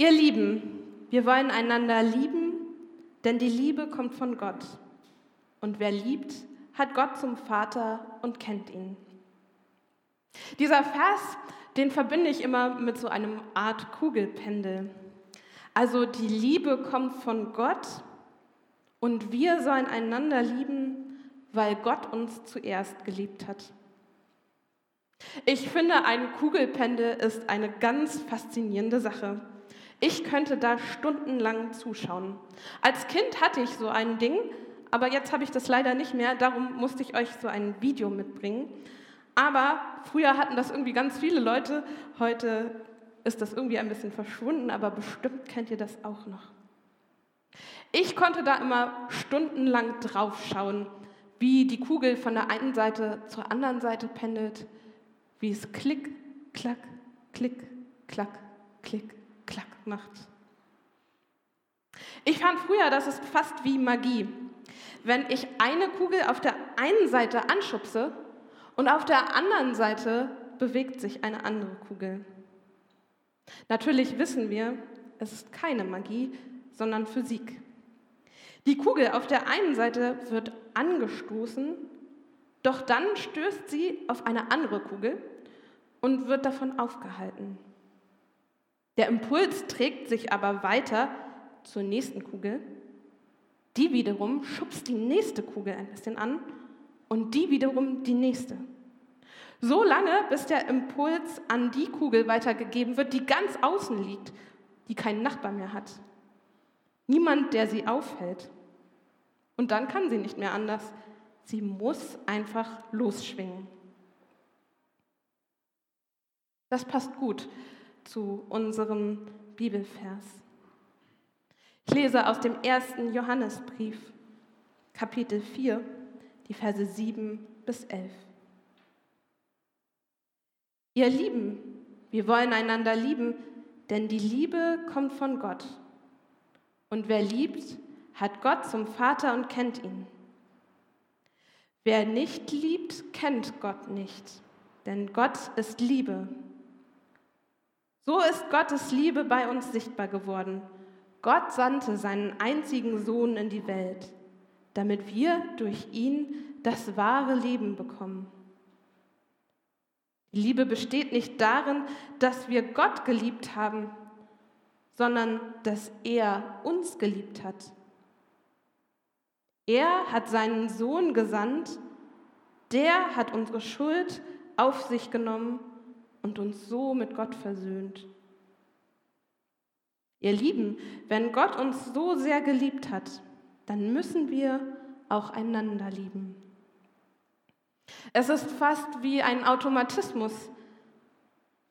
Ihr Lieben, wir wollen einander lieben, denn die Liebe kommt von Gott. Und wer liebt, hat Gott zum Vater und kennt ihn. Dieser Vers, den verbinde ich immer mit so einem Art Kugelpendel. Also die Liebe kommt von Gott und wir sollen einander lieben, weil Gott uns zuerst geliebt hat. Ich finde, ein Kugelpendel ist eine ganz faszinierende Sache. Ich könnte da stundenlang zuschauen. Als Kind hatte ich so ein Ding, aber jetzt habe ich das leider nicht mehr, darum musste ich euch so ein Video mitbringen. Aber früher hatten das irgendwie ganz viele Leute, heute ist das irgendwie ein bisschen verschwunden, aber bestimmt kennt ihr das auch noch. Ich konnte da immer stundenlang drauf schauen, wie die Kugel von der einen Seite zur anderen Seite pendelt, wie es klick, klack, klick, klack, klick, klack macht. Ich fand früher, das ist fast wie Magie. Wenn ich eine Kugel auf der einen Seite anschubse und auf der anderen Seite bewegt sich eine andere Kugel. Natürlich wissen wir, es ist keine Magie, sondern Physik. Die Kugel auf der einen Seite wird angestoßen, doch dann stößt sie auf eine andere Kugel und wird davon aufgehalten. Der Impuls trägt sich aber weiter zur nächsten Kugel. Die wiederum schubst die nächste Kugel ein bisschen an und die wiederum die nächste. So lange, bis der Impuls an die Kugel weitergegeben wird, die ganz außen liegt, die keinen Nachbar mehr hat. Niemand, der sie aufhält. Und dann kann sie nicht mehr anders. Sie muss einfach losschwingen. Das passt gut zu unserem Bibelvers. Ich lese aus dem ersten Johannesbrief, Kapitel 4, die Verse 7 bis 11. Ihr Lieben, wir wollen einander lieben, denn die Liebe kommt von Gott. Und wer liebt, hat Gott zum Vater und kennt ihn. Wer nicht liebt, kennt Gott nicht, denn Gott ist Liebe. So ist Gottes Liebe bei uns sichtbar geworden. Gott sandte seinen einzigen Sohn in die Welt, damit wir durch ihn das wahre Leben bekommen. Die Liebe besteht nicht darin, dass wir Gott geliebt haben, sondern dass er uns geliebt hat. Er hat seinen Sohn gesandt, der hat unsere Schuld auf sich genommen und uns so mit Gott versöhnt. Ihr Lieben, wenn Gott uns so sehr geliebt hat, dann müssen wir auch einander lieben. Es ist fast wie ein Automatismus,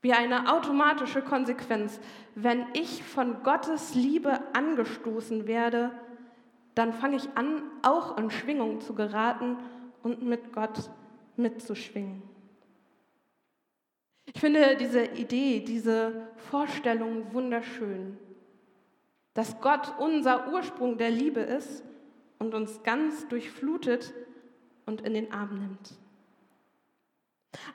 wie eine automatische Konsequenz. Wenn ich von Gottes Liebe angestoßen werde, dann fange ich an, auch in Schwingung zu geraten und mit Gott mitzuschwingen. Ich finde diese Idee, diese Vorstellung wunderschön, dass Gott unser Ursprung der Liebe ist und uns ganz durchflutet und in den Arm nimmt.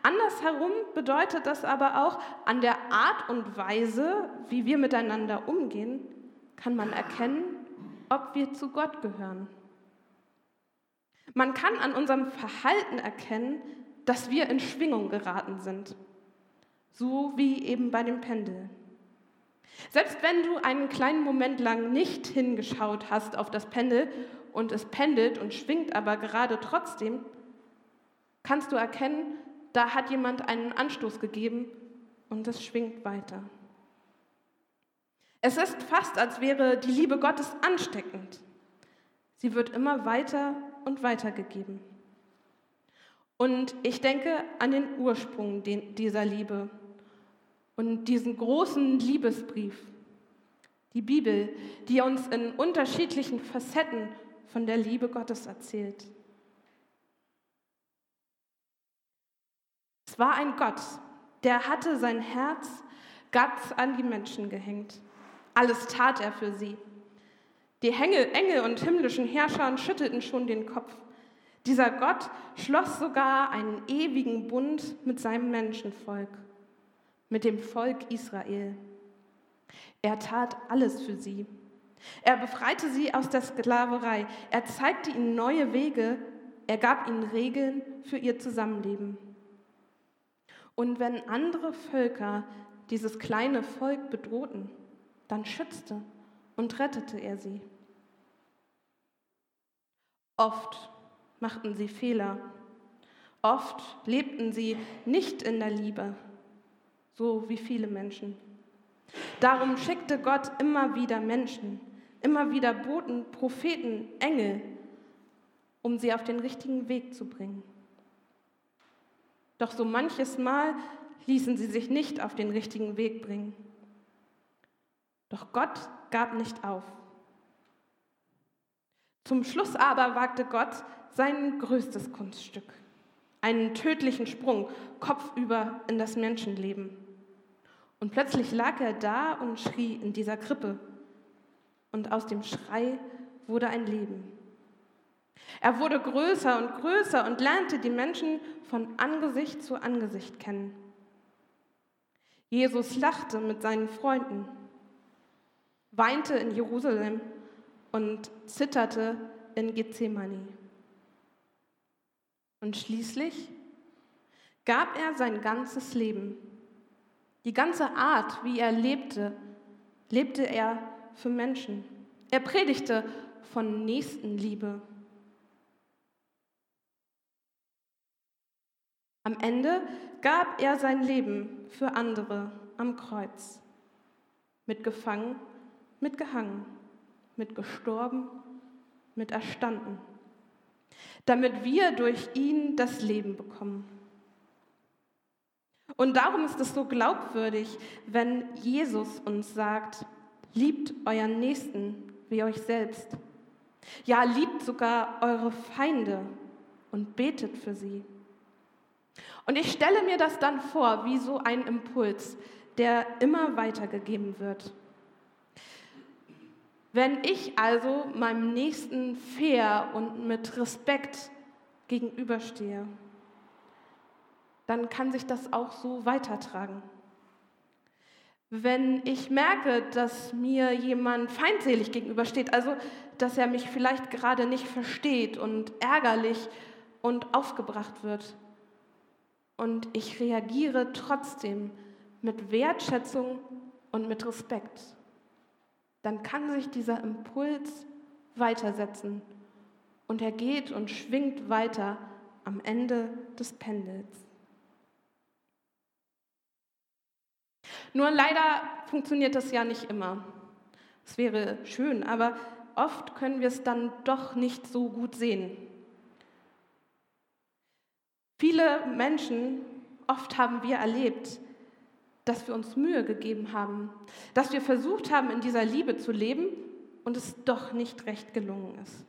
Andersherum bedeutet das aber auch, an der Art und Weise, wie wir miteinander umgehen, kann man erkennen, ob wir zu Gott gehören. Man kann an unserem Verhalten erkennen, dass wir in Schwingung geraten sind, so wie eben bei dem Pendel. Selbst wenn du einen kleinen Moment lang nicht hingeschaut hast auf das Pendel und es pendelt und schwingt aber gerade trotzdem, kannst du erkennen, da hat jemand einen Anstoß gegeben und es schwingt weiter. Es ist fast, als wäre die Liebe Gottes ansteckend. Sie wird immer weiter und weiter gegeben. Und ich denke an den Ursprung dieser Liebe und diesen großen Liebesbrief, die Bibel, die uns in unterschiedlichen Facetten von der Liebe Gottes erzählt. Es war ein Gott, der hatte sein Herz ganz an die Menschen gehängt. Alles tat er für sie. Die Engel, und himmlischen Herrscher schüttelten schon den Kopf. Dieser Gott schloss sogar einen ewigen Bund mit seinem Menschenvolk, mit dem Volk Israel. Er tat alles für sie. Er befreite sie aus der Sklaverei. Er zeigte ihnen neue Wege. Er gab ihnen Regeln für ihr Zusammenleben. Und wenn andere Völker dieses kleine Volk bedrohten, dann schützte und rettete er sie. Oft machten sie Fehler. Oft lebten sie nicht in der Liebe, so wie viele Menschen. Darum schickte Gott immer wieder Menschen, immer wieder Boten, Propheten, Engel, um sie auf den richtigen Weg zu bringen. Doch so manches Mal ließen sie sich nicht auf den richtigen Weg bringen. Doch Gott gab nicht auf. Zum Schluss aber wagte Gott sein größtes Kunststück, einen tödlichen Sprung kopfüber in das Menschenleben. Und plötzlich lag er da und schrie in dieser Krippe. Und aus dem Schrei wurde ein Leben. Er wurde größer und größer und lernte die Menschen von Angesicht zu Angesicht kennen. Jesus lachte mit seinen Freunden, weinte in Jerusalem und zitterte in Gethsemane. Und schließlich gab er sein ganzes Leben die ganze Art, wie er lebte, lebte er für Menschen. Er predigte von Nächstenliebe. Am Ende gab er sein Leben für andere am Kreuz. Mitgefangen, mitgehangen, mitgestorben, mit erstanden, damit wir durch ihn das Leben bekommen. Und darum ist es so glaubwürdig, wenn Jesus uns sagt, liebt euren Nächsten wie euch selbst. Ja, liebt sogar eure Feinde und betet für sie. Und ich stelle mir das dann vor wie so ein Impuls, der immer weitergegeben wird. Wenn ich also meinem Nächsten fair und mit Respekt gegenüberstehe, dann kann sich das auch so weitertragen. Wenn ich merke, dass mir jemand feindselig gegenübersteht, also dass er mich vielleicht gerade nicht versteht und ärgerlich und aufgebracht wird, und ich reagiere trotzdem mit Wertschätzung und mit Respekt, dann kann sich dieser Impuls weitersetzen und er geht und schwingt weiter am Ende des Pendels. Nur leider funktioniert das ja nicht immer. Es wäre schön, aber oft können wir es dann doch nicht so gut sehen. Viele Menschen, oft haben wir erlebt, dass wir uns Mühe gegeben haben, dass wir versucht haben, in dieser Liebe zu leben und es doch nicht recht gelungen ist.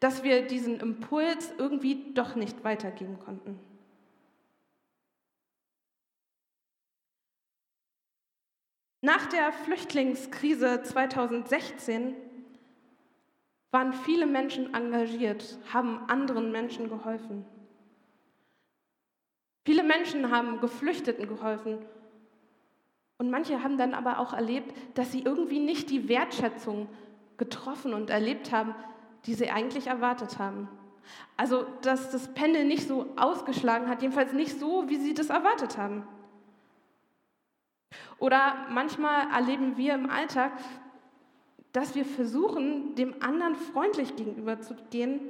Dass wir diesen Impuls irgendwie doch nicht weitergeben konnten. Nach der Flüchtlingskrise 2016 waren viele Menschen engagiert, haben anderen Menschen geholfen. Viele Menschen haben Geflüchteten geholfen. Und manche haben dann aber auch erlebt, dass sie irgendwie nicht die Wertschätzung getroffen und erlebt haben, die sie eigentlich erwartet haben. Also, dass das Pendel nicht so ausgeschlagen hat, jedenfalls nicht so, wie sie das erwartet haben. Oder manchmal erleben wir im Alltag, dass wir versuchen, dem anderen freundlich gegenüberzugehen,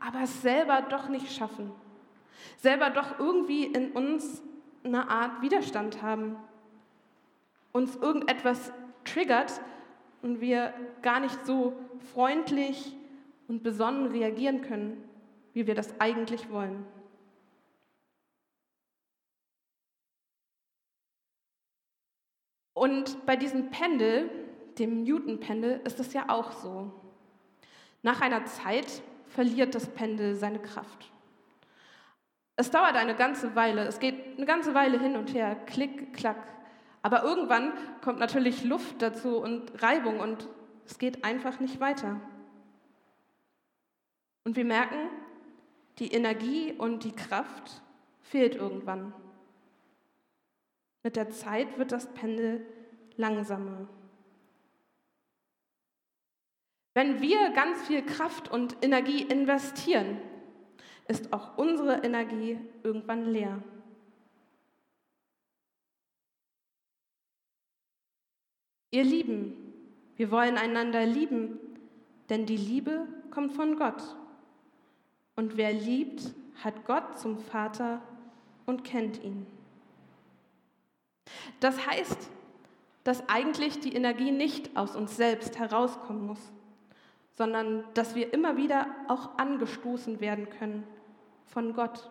aber es selber doch nicht schaffen. Selber doch irgendwie in uns eine Art Widerstand haben. Uns irgendetwas triggert und wir gar nicht so freundlich und besonnen reagieren können, wie wir das eigentlich wollen. Und bei diesem Pendel, dem Newton-Pendel, ist es ja auch so. Nach einer Zeit verliert das Pendel seine Kraft. Es dauert eine ganze Weile, es geht eine ganze Weile hin und her, klick, klack. Aber irgendwann kommt natürlich Luft dazu und Reibung und es geht einfach nicht weiter. Und wir merken, die Energie und die Kraft fehlt irgendwann. Mit der Zeit wird das Pendel langsamer Wenn wir ganz viel Kraft und Energie investieren, ist auch unsere Energie irgendwann leer. Ihr Lieben, wir wollen einander lieben, denn die Liebe kommt von Gott. Und wer liebt, hat Gott zum Vater und kennt ihn. Das heißt, dass eigentlich die Energie nicht aus uns selbst herauskommen muss, sondern dass wir immer wieder auch angestoßen werden können von Gott,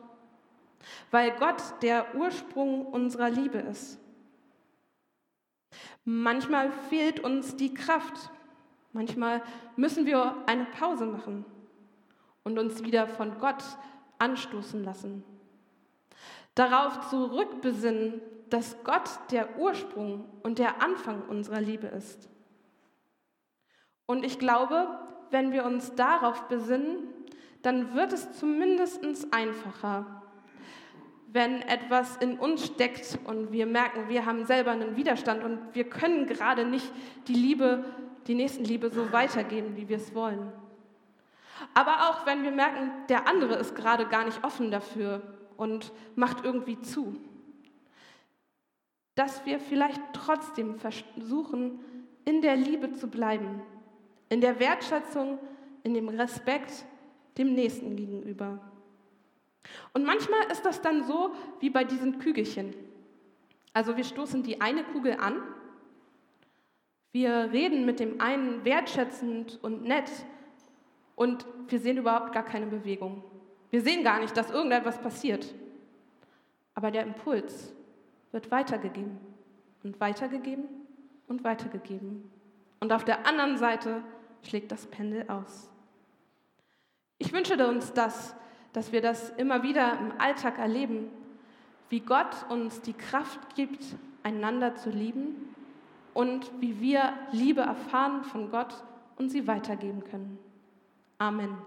weil Gott der Ursprung unserer Liebe ist. Manchmal fehlt uns die Kraft, manchmal müssen wir eine Pause machen und uns wieder von Gott anstoßen lassen. Darauf zurückbesinnen, dass Gott der Ursprung und der Anfang unserer Liebe ist. Und ich glaube, wenn wir uns darauf besinnen, dann wird es zumindest einfacher. Wenn etwas in uns steckt und wir merken, wir haben selber einen Widerstand und wir können gerade nicht die Liebe, die Nächstenliebe so weitergeben, wie wir es wollen. Aber auch wenn wir merken, der andere ist gerade gar nicht offen dafür und macht irgendwie zu dass wir vielleicht trotzdem versuchen, in der Liebe zu bleiben, in der Wertschätzung, in dem Respekt dem Nächsten gegenüber. Und manchmal ist das dann so wie bei diesen Kügelchen. Also wir stoßen die eine Kugel an, wir reden mit dem einen wertschätzend und nett und wir sehen überhaupt gar keine Bewegung. Wir sehen gar nicht, dass irgendetwas passiert. Aber der Impuls, wird weitergegeben und weitergegeben und weitergegeben. Und auf der anderen Seite schlägt das Pendel aus. Ich wünsche uns das, dass wir das immer wieder im Alltag erleben, wie Gott uns die Kraft gibt, einander zu lieben und wie wir Liebe erfahren von Gott und sie weitergeben können. Amen.